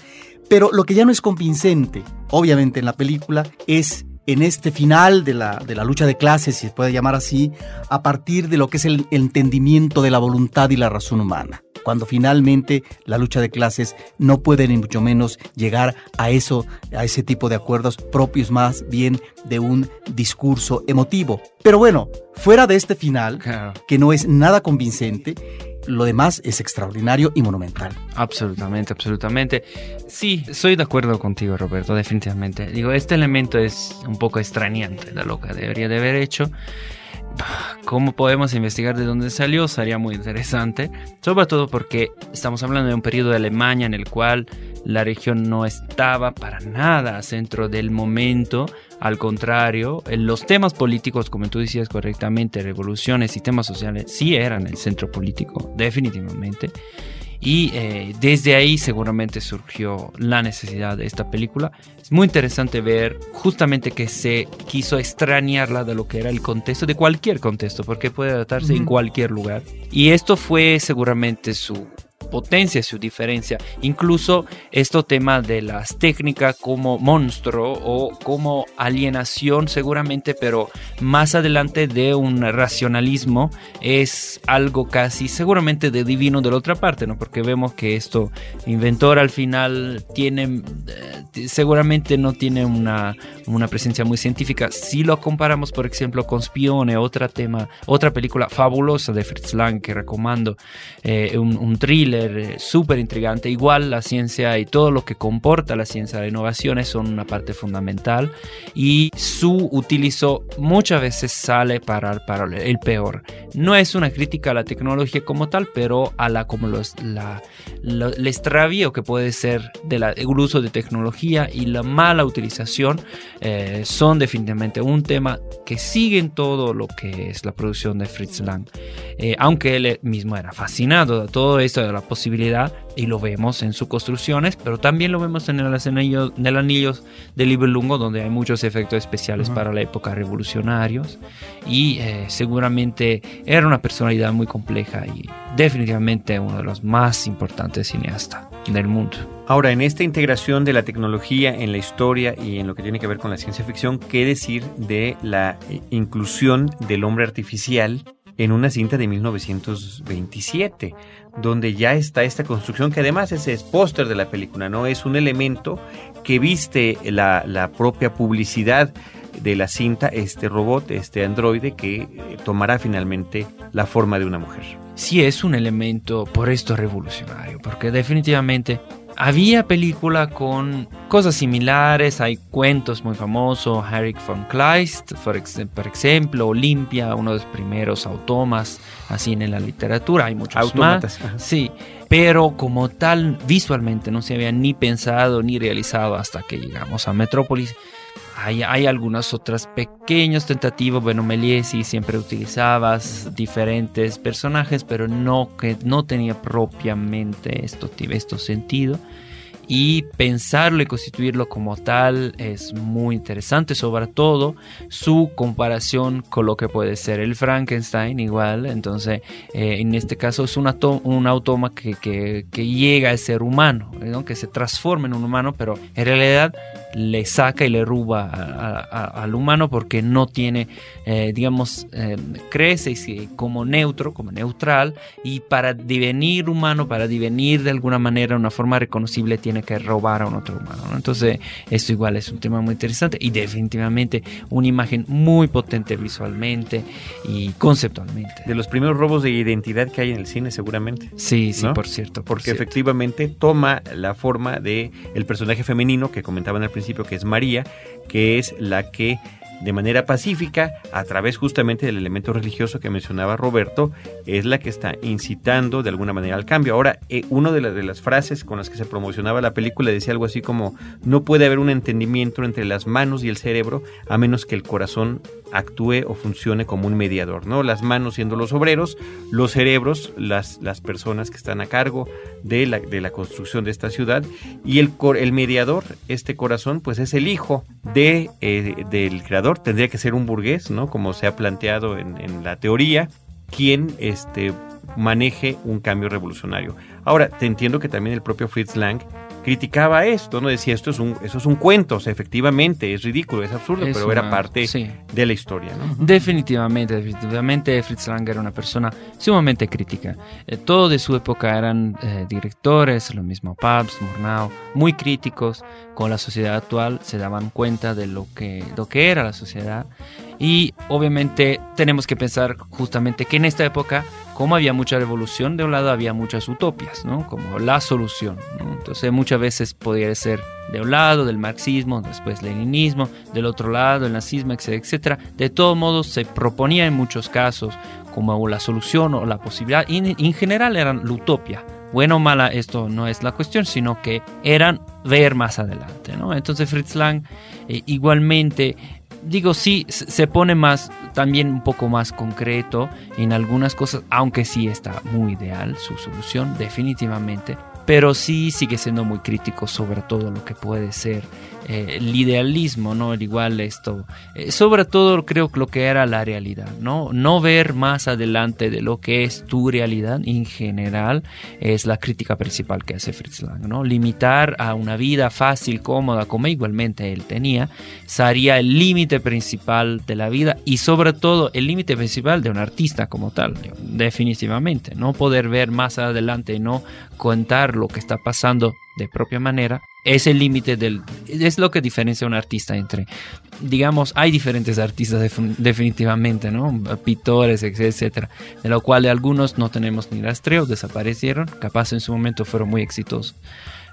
pero lo que ya no es convincente, obviamente en la película, es en este final de la, de la lucha de clases, si se puede llamar así, a partir de lo que es el entendimiento de la voluntad y la razón humana cuando finalmente la lucha de clases no puede ni mucho menos llegar a eso, a ese tipo de acuerdos propios más bien de un discurso emotivo. Pero bueno, fuera de este final, que no es nada convincente, lo demás es extraordinario y monumental. Absolutamente, absolutamente. Sí, estoy de acuerdo contigo, Roberto, definitivamente. Digo, este elemento es un poco extrañante de lo que debería de haber hecho. ¿Cómo podemos investigar de dónde salió? Sería muy interesante. Sobre todo porque estamos hablando de un periodo de Alemania en el cual la región no estaba para nada centro del momento. Al contrario, los temas políticos, como tú decías correctamente, revoluciones y temas sociales, sí eran el centro político, definitivamente. Y eh, desde ahí seguramente surgió la necesidad de esta película. Es muy interesante ver justamente que se quiso extrañarla de lo que era el contexto, de cualquier contexto, porque puede tratarse en cualquier lugar. Y esto fue seguramente su potencia, su diferencia. Incluso esto tema de las técnicas como monstruo o como alienación seguramente, pero más adelante de un racionalismo es algo casi seguramente de divino de la otra parte, ¿no? Porque vemos que esto inventor al final tiene eh, seguramente no tiene una, una presencia muy científica. Si lo comparamos, por ejemplo, con Spione, otra tema, otra película fabulosa de Fritz Lang que recomiendo, eh, un, un thriller eh, súper intrigante. Igual la ciencia y todo lo que comporta la ciencia, de innovaciones son una parte fundamental y su utilizo muchas veces sale para, para el peor. No es una crítica a la tecnología como tal, pero a la como los, la, el extravío que puede ser del uso de tecnología y la mala utilización eh, son definitivamente un tema que sigue en todo lo que es la producción de Fritz Lang. Eh, aunque él mismo era fascinado de todo esto, de la posibilidad, y lo vemos en sus construcciones, pero también lo vemos en el anillo, en el anillo de Libelungo, donde hay muchos efectos especiales para la época revolucionarios, y eh, seguramente era una personalidad muy compleja y definitivamente uno de los más importantes cineastas del mundo. Ahora, en esta integración de la tecnología en la historia y en lo que tiene que ver con la ciencia ficción, ¿qué decir de la eh, inclusión del hombre artificial en una cinta de 1927, donde ya está esta construcción que además es póster de la película, ¿no? Es un elemento que viste la, la, propia publicidad de la cinta, este robot, este androide que eh, tomará finalmente la forma de una mujer. Sí, es un elemento por esto revolucionario, porque definitivamente había película con cosas similares, hay cuentos muy famosos, Eric von Kleist, por, ejemplo, Olimpia, uno de los primeros automas así en la literatura, hay muchos más. Sí, pero como tal visualmente no se había ni pensado ni realizado hasta que llegamos a Metrópolis. Hay, hay, algunas otras pequeñas tentativas. Bueno, Meliesi siempre utilizabas diferentes personajes, pero no que no tenía propiamente esto, sentido. Y pensarlo y constituirlo como tal es muy interesante, sobre todo su comparación con lo que puede ser el Frankenstein igual, entonces eh, en este caso es un, un automa que, que, que, llega a ser humano, que se transforma en un humano, pero en realidad le saca y le ruba al humano porque no tiene, eh, digamos, eh, crece como neutro, como neutral, y para devenir humano, para devenir de alguna manera una forma reconocible, tiene que robar a un otro humano. Entonces, esto igual es un tema muy interesante y definitivamente una imagen muy potente visualmente y conceptualmente. De los primeros robos de identidad que hay en el cine, seguramente. Sí, sí, por cierto. porque efectivamente toma la forma de el personaje femenino que comentaban al principio, que es María, que es la que de manera pacífica, a través justamente del elemento religioso que mencionaba Roberto, es la que está incitando de alguna manera al cambio. Ahora, eh, una de, de, las frases con las que se promocionaba la película decía algo así como, no puede haber un entendimiento entre las manos y el cerebro a menos que el corazón actúe o funcione como un mediador, ¿no? Las manos siendo los obreros, los cerebros, las, las personas que están a cargo de la, de la construcción de esta ciudad y el, el mediador, este corazón, pues es el hijo de, eh, del creador tendría que ser un burgués, ¿no? Como se ha planteado en, la teoría, quien este, maneje un cambio revolucionario. Ahora, te entiendo que también el propio Fritz Lang criticaba esto, ¿no? Decía, esto es un, eso es un cuento, o sea, efectivamente, es ridículo, es absurdo, pero era parte de la historia, ¿no? Definitivamente, definitivamente Fritz Lang era una persona sumamente crítica. Eh, todos de su época eran eh, directores, lo mismo Pabst, Murnau, muy críticos con la sociedad actual, se daban cuenta de lo que, lo que era la sociedad y obviamente tenemos que pensar justamente que en esta época como había mucha revolución, de un lado había muchas utopias, ¿no? Como la solución, ¿no? Entonces muchas veces podría ser de un lado del marxismo, después leninismo, del otro lado el nazismo, etcétera, etcétera. De todos modos se proponía en muchos casos como la solución o la posibilidad, y en general eran la utopia. Bueno o mala, esto no es la cuestión, sino que eran ver más adelante, ¿no? Entonces Fritz Lang eh, igualmente digo, sí, se pone más, también un poco más concreto en algunas cosas, aunque sí está muy ideal su solución, definitivamente, pero sí sigue siendo muy crítico sobre todo lo que puede ser eh, el idealismo, ¿no? El igual esto, eh, sobre todo creo que lo que era la realidad, ¿no? No ver más adelante de lo que es tu realidad en general es la crítica principal que hace Fritz Lang, ¿no? Limitar a una vida fácil, cómoda, como igualmente él tenía, sería el límite principal de la vida y sobre todo el límite principal de un artista como tal, definitivamente, no poder ver más adelante no contar lo que está pasando de propia manera, es el límite del... es lo que diferencia a un artista entre... digamos, hay diferentes artistas definitivamente, ¿no? Pintores, etcétera, de lo cual de algunos no tenemos ni rastreo, desaparecieron, capaz en su momento fueron muy exitosos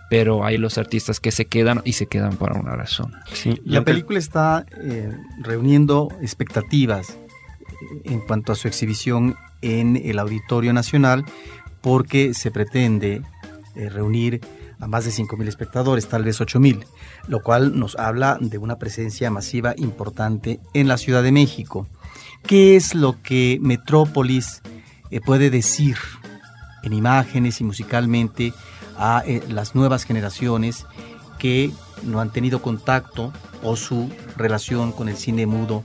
pero hay los artistas que se quedan y se quedan por una razón. Sí, la película está eh, reuniendo expectativas eh, en cuanto a su exhibición en el Auditorio Nacional porque se pretende eh, reunir a más de 5.000 espectadores, tal vez 8.000, lo cual nos habla de una presencia masiva importante en la Ciudad de México. ¿Qué es lo que Metrópolis eh, puede decir en imágenes y musicalmente a eh, las nuevas generaciones que no han tenido contacto o su relación con el cine mudo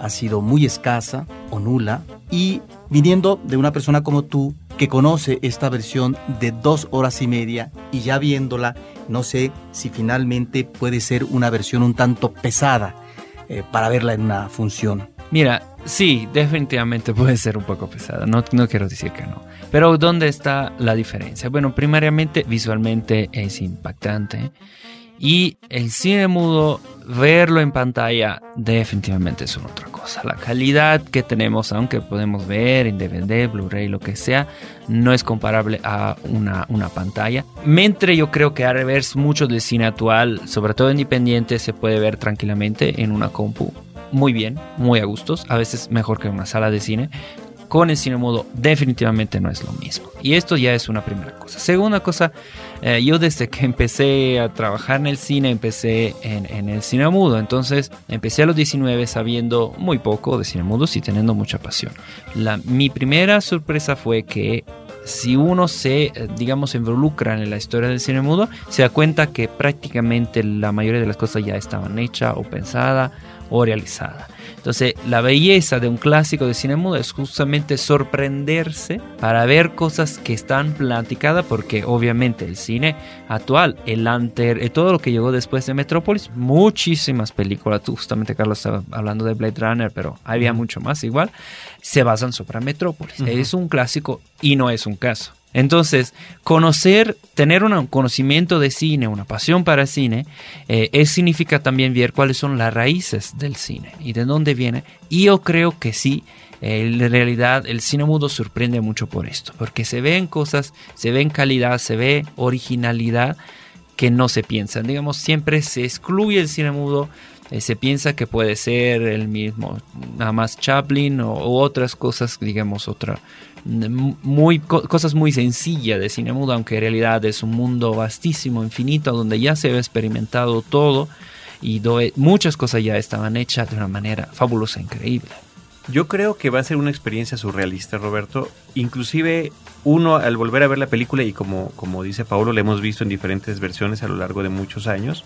ha sido muy escasa o nula? Y viniendo de una persona como tú, que conoce esta versión de dos horas y media y ya viéndola, no sé si finalmente puede ser una versión un tanto pesada eh, para verla en una función. Mira, sí, definitivamente puede ser un poco pesada, no, no quiero decir que no. Pero ¿dónde está la diferencia? Bueno, primariamente visualmente es impactante. Y el cine mudo, verlo en pantalla, definitivamente es otra cosa. La calidad que tenemos, aunque podemos ver en DVD, Blu-ray, lo que sea, no es comparable a una, una pantalla. Mientras yo creo que a revés, mucho del cine actual, sobre todo independiente, se puede ver tranquilamente en una compu. Muy bien, muy a gustos, a veces mejor que en una sala de cine, con el cine mudo definitivamente no es lo mismo. Y esto ya es una primera cosa. Segunda cosa, eh, yo desde que empecé a trabajar en el cine, empecé en, el cine mudo. Entonces empecé a los 19 sabiendo muy poco de cine mudo y teniendo mucha pasión. La, mi primera sorpresa fue que si uno se, eh, digamos, involucra en la historia del cine mudo, se da cuenta que prácticamente la mayoría de las cosas ya estaban hechas o pensadas o realizadas. Entonces, la belleza de un clásico de cine mudo es justamente sorprenderse para ver cosas que están platicadas, porque obviamente el cine actual, el anter, eh, todo lo que llegó después de Metrópolis, muchísimas películas, tú justamente Carlos estaba hablando de Blade Runner, pero había mucho más igual, se basan sobre Metrópolis. Es un clásico y no es un caso. Entonces, conocer, tener un conocimiento de cine, una pasión para el cine, eh, significa también ver cuáles son las raíces del cine y de dónde viene. Y yo creo que sí, en realidad el cine mudo sorprende mucho por esto, porque se ven cosas, se ven calidad, se ve originalidad que no se piensan. Digamos, siempre se excluye el cine mudo eh, se piensa que puede ser el mismo, nada más Chaplin o, otras cosas, digamos, otra, muy, cosas muy sencillas de cine mudo, aunque en realidad es un mundo vastísimo, infinito, donde ya se ha experimentado todo y muchas cosas ya estaban hechas de una manera fabulosa, increíble. Yo creo que va a ser una experiencia surrealista, Roberto. Inclusive uno al volver a ver la película y como, como dice Paulo, la hemos visto en diferentes versiones a lo largo de muchos años,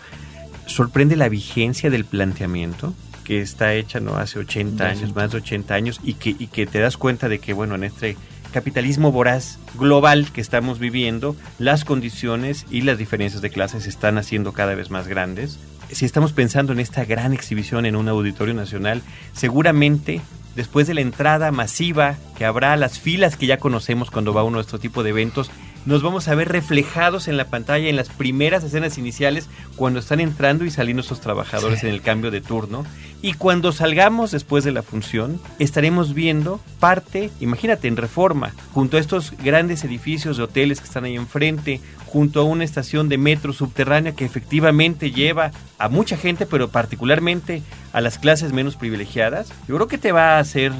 sorprende la vigencia del planteamiento que está hecha no hace 80 años, más de 80 años y que, y que te das cuenta de que bueno, en este capitalismo voraz global que estamos viviendo, las condiciones y las diferencias de clases se están haciendo cada vez más grandes. Si estamos pensando en esta gran exhibición en un auditorio nacional, seguramente después de la entrada masiva que habrá, las filas que ya conocemos cuando va uno a este tipo de eventos, nos vamos a ver reflejados en la pantalla en las primeras escenas iniciales cuando están entrando y saliendo estos trabajadores en el cambio de turno. Y cuando salgamos después de la función, estaremos viendo parte, imagínate, en reforma, junto a estos grandes edificios de hoteles que están ahí enfrente, junto a una estación de metro subterránea que efectivamente lleva a mucha gente, pero particularmente a las clases menos privilegiadas. Yo creo que te va a hacer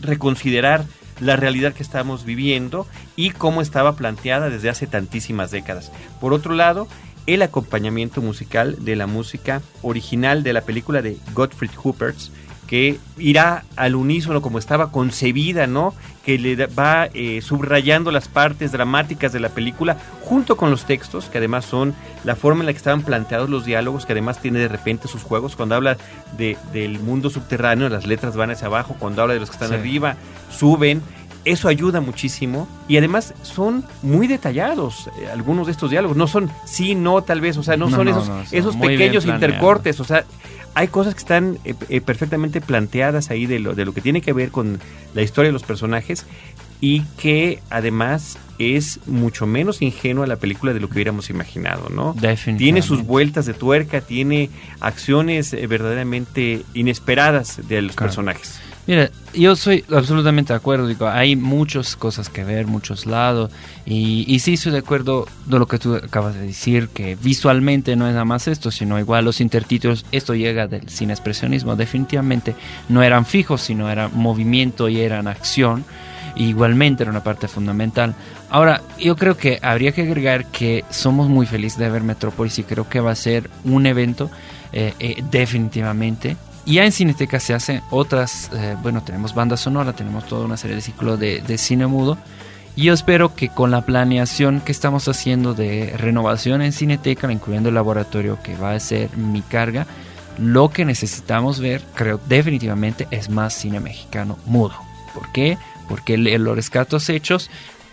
reconsiderar la realidad que estamos viviendo y cómo estaba planteada desde hace tantísimas décadas. Por otro lado, el acompañamiento musical de la música original de la película de Gottfried Huppertz, que irá al unísono como estaba concebida, ¿no? Que le va eh, subrayando las partes dramáticas de la película junto con los textos, que además son la forma en la que estaban planteados los diálogos, que además tiene de repente sus juegos. Cuando habla de, del mundo subterráneo, las letras van hacia abajo, cuando habla de los que están arriba, suben. Eso ayuda muchísimo y además son muy detallados eh, algunos de estos diálogos. No son sí, no, tal vez, o sea, no, son esos, esos pequeños intercortes, o sea, hay cosas que están eh, eh, perfectamente planteadas ahí de lo, de lo que tiene que ver con la historia de los personajes y que además es mucho menos ingenua la película de lo que hubiéramos imaginado, ¿no? Tiene sus vueltas de tuerca, tiene acciones eh, verdaderamente inesperadas de los personajes. Mira, yo soy absolutamente de acuerdo, digo, hay muchas cosas que ver, muchos lados, y, y sí estoy de acuerdo de lo que tú acabas de decir, que visualmente no es nada más esto, sino igual los intertítulos, esto llega del cine expresionismo, definitivamente no eran fijos, sino era movimiento y eran acción, igualmente era una parte fundamental. Ahora, yo creo que habría que agregar que somos muy felices de ver Metrópolis y creo que va a ser un evento eh, eh, definitivamente y ya en Cineteca se hacen otras, eh, bueno, tenemos banda sonora, tenemos toda una serie de ciclos de, de, cine mudo. Y yo espero que con la planeación que estamos haciendo de renovación en Cineteca, incluyendo el laboratorio que va a ser mi carga, lo que necesitamos ver, creo definitivamente, es más cine mexicano mudo. ¿Por qué? Porque los rescatos hechos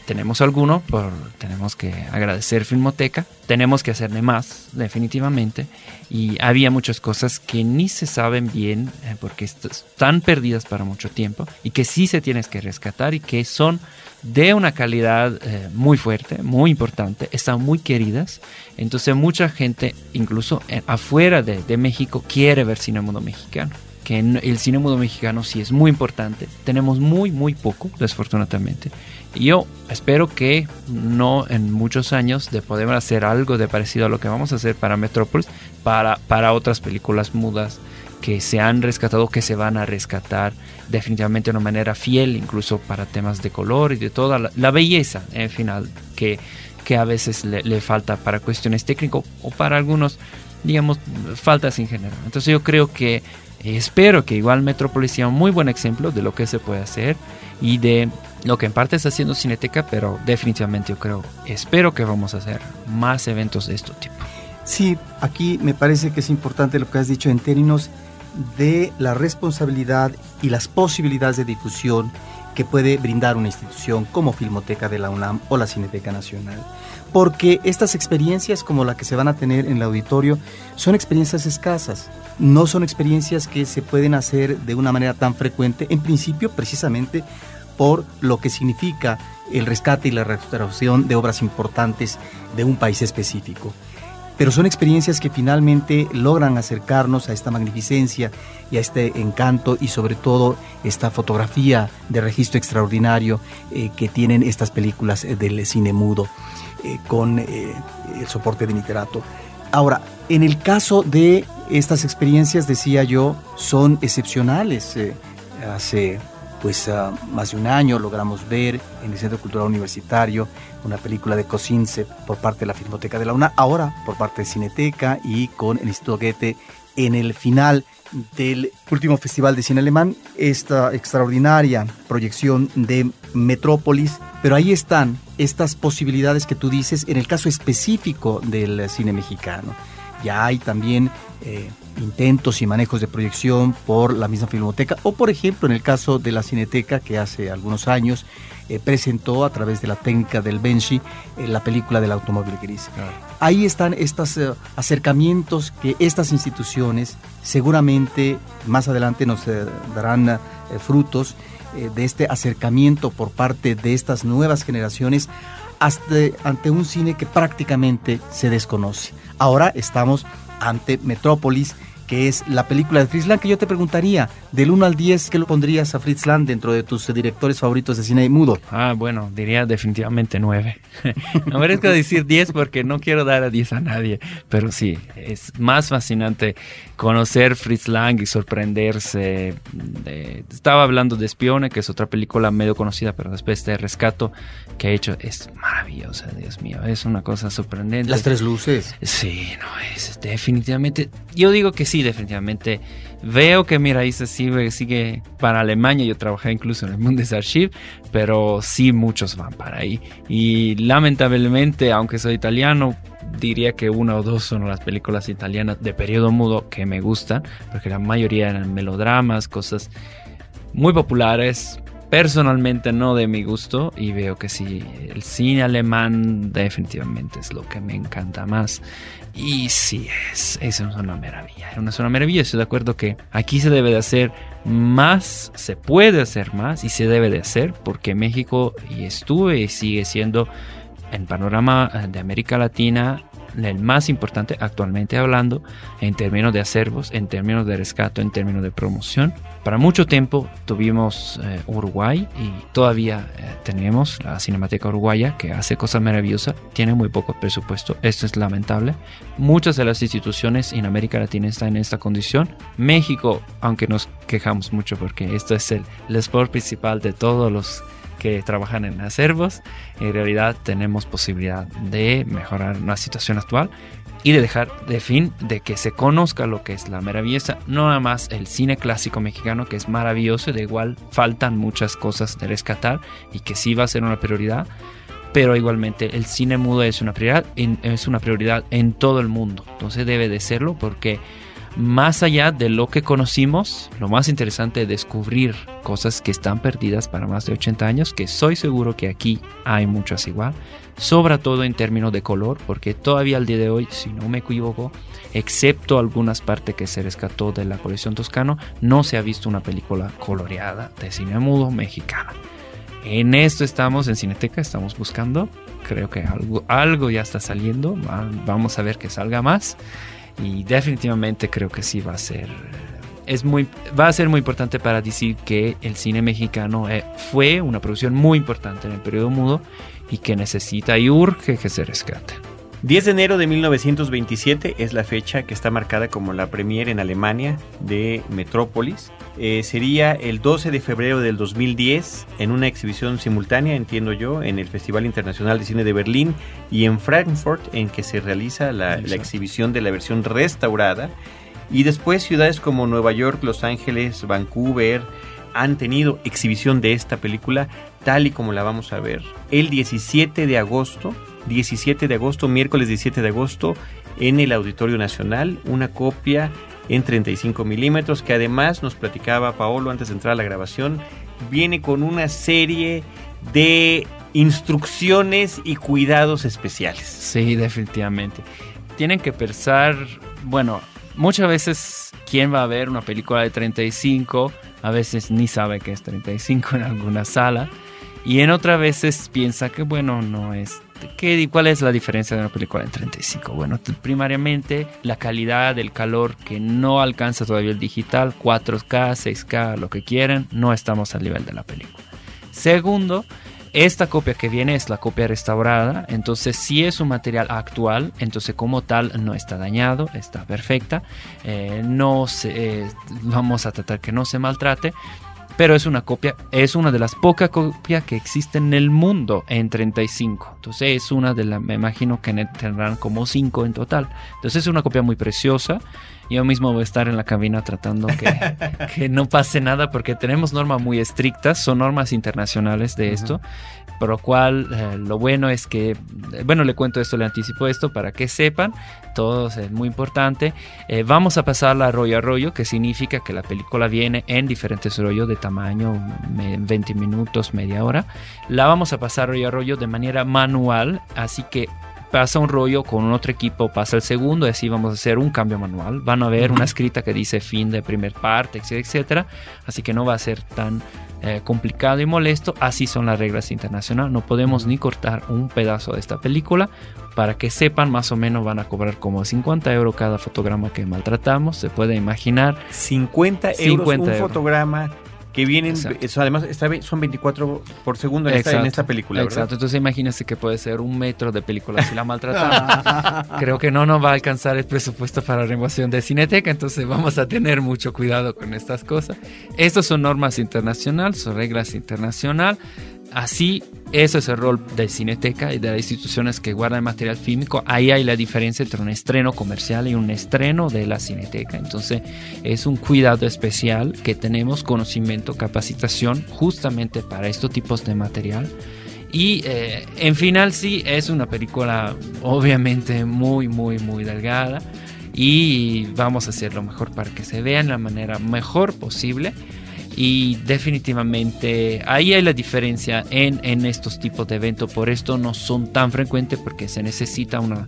tenemos alguno, por, tenemos que agradecer Filmoteca, tenemos que hacerle más, definitivamente, y había muchas cosas que ni se saben bien eh, porque están perdidas para mucho tiempo y que sí se tienes que rescatar y que son de una calidad eh, muy fuerte, muy importante, están muy queridas, entonces mucha gente, incluso eh, afuera de, de México, quiere ver cine mundo mexicano que el cine mudo mexicano sí es muy importante. Tenemos muy, muy poco, desafortunadamente. Y yo espero que no en muchos años de poder hacer algo de parecido a lo que vamos a hacer para Metrópolis, para, para otras películas mudas que se han rescatado, que se van a rescatar definitivamente de una manera fiel, incluso para temas de color y de toda la, belleza, en final, que, que a veces le, le falta para cuestiones técnicas o para algunos, digamos, faltas en general. Entonces yo creo que espero que igual Metrópolis sea un muy buen ejemplo de lo que se puede hacer y de lo que en parte está haciendo Cineteca, pero definitivamente yo creo, espero que vamos a hacer más eventos de este tipo. Sí, aquí me parece que es importante lo que has dicho en términos de la responsabilidad y las posibilidades de difusión que puede brindar una institución como Filmoteca de la UNAM o la Cineteca Nacional. Porque estas experiencias como la que se van a tener en el auditorio son experiencias escasas, no son experiencias que se pueden hacer de una manera tan frecuente, en principio precisamente por lo que significa el rescate y la restauración de obras importantes de un país específico pero son experiencias que finalmente logran acercarnos a esta magnificencia y a este encanto y sobre todo esta fotografía de registro extraordinario eh, que tienen estas películas eh, del cine mudo eh, con el soporte de literato. Ahora, en el caso de estas experiencias, decía yo, son excepcionales. hace pues más de un año logramos ver en el Centro Cultural Universitario una película de Cosince por parte de la Filmoteca de la UNA, ahora por parte de Cineteca y con el Instituto Goethe en el final del último Festival de Cine Alemán, esta extraordinaria proyección de Metrópolis, pero ahí están estas posibilidades que tú dices en el caso específico del cine mexicano. Ya hay también eh, intentos y manejos de proyección por la misma Filmoteca o por ejemplo en el caso de la Cineteca que hace algunos años eh, presentó a través de la técnica del Benshi eh, la película del automóvil gris. Ahí están estos eh, acercamientos que estas instituciones seguramente más adelante nos darán frutos de este acercamiento por parte de estas nuevas generaciones hasta, ante un cine que prácticamente se desconoce. Ahora estamos ante Metrópolis que es la película de Fritz Lang, que yo te preguntaría, del 1 al 10, ¿qué lo pondrías a Fritz Lang dentro de tus directores favoritos de cine mudo? Ah, bueno, diría definitivamente 9. no merezco decir 10 porque no quiero dar a 10 a nadie, pero sí, es más fascinante conocer Fritz Lang y sorprenderse. estaba hablando de Espione, que es otra película medio conocida, pero después de Rescato que ha hecho, es maravillosa, Dios mío, es una cosa sorprendente. Las tres luces. Sí, no, es definitivamente, yo digo que sí, definitivamente. Veo que mi raíz sigue, sigue para Alemania. Yo trabajé incluso en el Bundesarchiv, pero sí muchos van para ahí. Y lamentablemente, aunque soy italiano, diría que una o dos son las películas italianas de periodo mudo que me gustan, porque la mayoría eran melodramas, cosas muy populares, personalmente no de mi gusto y veo que sí, el cine alemán definitivamente es lo que me encanta más. Y sí, es, es una maravilla, es una maravilla. Estoy de acuerdo que aquí se debe de hacer más, se puede hacer más y se debe de hacer porque México y estuve y sigue siendo en panorama de América Latina el más importante actualmente hablando en términos de acervos, en términos de rescate, en términos de promoción. Para mucho tiempo tuvimos eh, Uruguay y todavía eh, tenemos la Cinemateca Uruguaya que hace cosas maravillosas, tiene muy poco presupuesto, esto es lamentable. Muchas de las instituciones en América Latina están en esta condición. México, aunque nos quejamos mucho porque esto es el, el sport principal de todos los trabajan en acervos, en realidad tenemos posibilidad de mejorar la situación actual y de dejar de fin de que se conozca lo que es la maravillosa, no nada más el cine clásico mexicano que es maravilloso, de igual faltan muchas cosas de rescatar y que sí va a ser una prioridad, pero igualmente el cine mudo es una prioridad, es una prioridad en todo el mundo, entonces debe de serlo porque más allá de lo que conocimos, lo más interesante es descubrir cosas que están perdidas para más de 80 años, que soy seguro que aquí hay muchas igual, sobre todo en términos de color, porque todavía al día de hoy, si no me equivoco, excepto algunas partes que se rescató de la colección toscano, no se ha visto una película coloreada de cine mudo mexicana. En esto estamos en Cineteca, estamos buscando, creo que algo, algo ya está saliendo, vamos a ver que salga más y definitivamente creo que sí va a ser es muy va a ser muy importante para decir que el cine mexicano eh, fue una producción muy importante en el periodo mudo y que necesita y urge que se rescate. 10 de enero de 1927 es la fecha que está marcada como la premiere en Alemania de Metrópolis. Eh, sería el 12 de febrero del 2010 en una exhibición simultánea, entiendo yo, en el Festival Internacional de Cine de Berlín y en Frankfurt en que se realiza la, la exhibición de la versión restaurada. Y después ciudades como Nueva York, Los Ángeles, Vancouver han tenido exhibición de esta película tal y como la vamos a ver el 17 de agosto 17 de agosto, miércoles 17 de agosto, en el Auditorio Nacional, una copia en 35 milímetros que además nos platicaba Paolo antes de entrar a la grabación, viene con una serie de instrucciones y cuidados especiales. Sí, definitivamente. Tienen que pensar, bueno, muchas veces quién va a ver una película de 35, a veces ni sabe que es 35 en alguna sala, y en otras veces piensa que bueno, no es ¿Qué, ¿Cuál es la diferencia de una película en 35? Bueno, primariamente la calidad del calor que no alcanza todavía el digital, 4K, 6K, lo que quieran, no estamos al nivel de la película. Segundo, esta copia que viene es la copia restaurada, entonces si es un material actual, entonces como tal no está dañado, está perfecta, eh, no se, eh, vamos a tratar que no se maltrate pero es una copia, es una de las pocas copias que existen en el mundo en 35. Entonces es una de las, me imagino que tendrán como 5 en total. Entonces es una copia muy preciosa Yo mismo voy a estar en la cabina tratando que, que no pase nada porque tenemos normas muy estrictas, son normas internacionales de esto, por lo cual eh, lo bueno es que, bueno, le cuento esto, le anticipo esto para que sepan, todo es muy importante. Eh, vamos a pasarla rollo a rollo, que significa que la película viene en diferentes rollos de tamaño, 20 minutos, media hora. La vamos a pasar rollo a rollo de manera manual, así que pasa un rollo con otro equipo, pasa el segundo, y así vamos a hacer un cambio manual. Van a ver una escrita que dice fin de primer parte, etcétera. Así que no va a ser tan eh, complicado y molesto. Así son las reglas internacionales. No podemos ni cortar un pedazo de esta película. Para que sepan, más o menos van a cobrar como 50 euros cada fotograma que maltratamos. Se puede imaginar. 50 euros un fotograma que vienen, eso, además son 24 por segundo en, esta, película. Exacto, entonces imagínense que puede ser un metro de película si la maltratamos. Creo que no nos va a alcanzar el presupuesto para la renovación de Cineteca, entonces vamos a tener mucho cuidado con estas cosas. Estas son normas internacionales, son reglas internacionales. Así, ese es el rol de Cineteca y de las instituciones que guardan material fílmico. Ahí hay la diferencia entre un estreno comercial y un estreno de la Cineteca. Entonces, es un cuidado especial que tenemos, conocimiento, capacitación, justamente para estos tipos de material. Y eh, en final sí, es una película obviamente muy, muy, muy delgada. Y vamos a hacer lo mejor para que se vea de la manera mejor posible y definitivamente ahí hay la diferencia en, en estos tipos de eventos. Por esto no son tan frecuentes porque se necesita una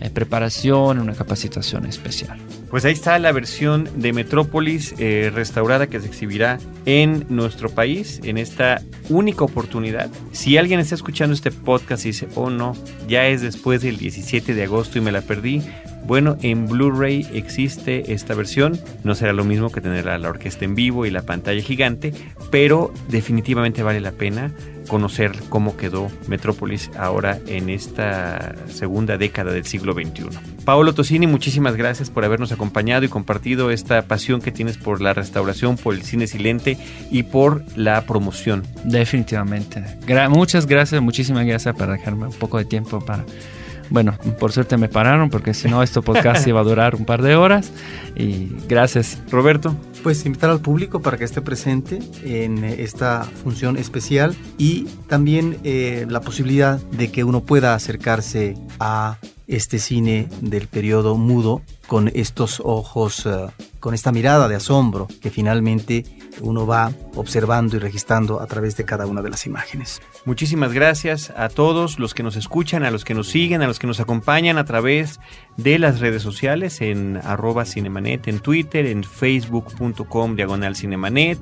eh, preparación, una capacitación especial. Pues ahí está la versión de Metrópolis eh, restaurada que se exhibirá en nuestro país en esta única oportunidad. Si alguien está escuchando este podcast y dice, oh no, ya es después del 17 de agosto y me la perdí, bueno, en Blu-ray existe esta versión. No será lo mismo que tener la orquesta en vivo y la pantalla gigante, pero definitivamente vale la pena conocer cómo quedó Metrópolis ahora en esta segunda década del siglo XXI. Paolo Tosini, muchísimas gracias por habernos acompañado y compartido esta pasión que tienes por la restauración, por el cine silente y por la promoción. Definitivamente. muchas gracias, muchísimas gracias por dejarme un poco de tiempo para bueno, por suerte me pararon porque si no, este podcast iba a durar un par de horas. Y gracias, Roberto. Pues invitar al público para que esté presente en esta función especial y también eh, la posibilidad de que uno pueda acercarse a este cine del periodo mudo con estos ojos, eh, con esta mirada de asombro que finalmente uno va observando y registrando a través de cada una de las imágenes. Muchísimas gracias a todos los que nos escuchan, a los que nos siguen, a los que nos acompañan a través de las redes sociales en arroba cinemanet, en Twitter, en facebook.com diagonal cinemanet,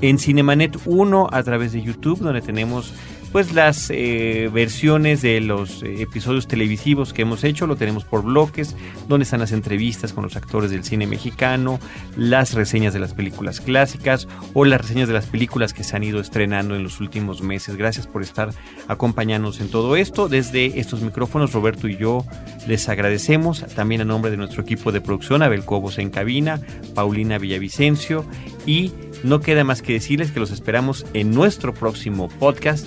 en cinemanet 1 a través de YouTube donde tenemos pues las eh, versiones de los eh, episodios televisivos que hemos hecho, lo tenemos por bloques, donde están las entrevistas con los actores del cine mexicano, las reseñas de las películas clásicas o las reseñas de las películas que se han ido estrenando en los últimos meses. Gracias por estar acompañándonos en todo esto. Desde estos micrófonos, Roberto y yo les agradecemos, también a nombre de nuestro equipo de producción, Abel Cobos en cabina, Paulina Villavicencio, y no queda más que decirles que los esperamos en nuestro próximo podcast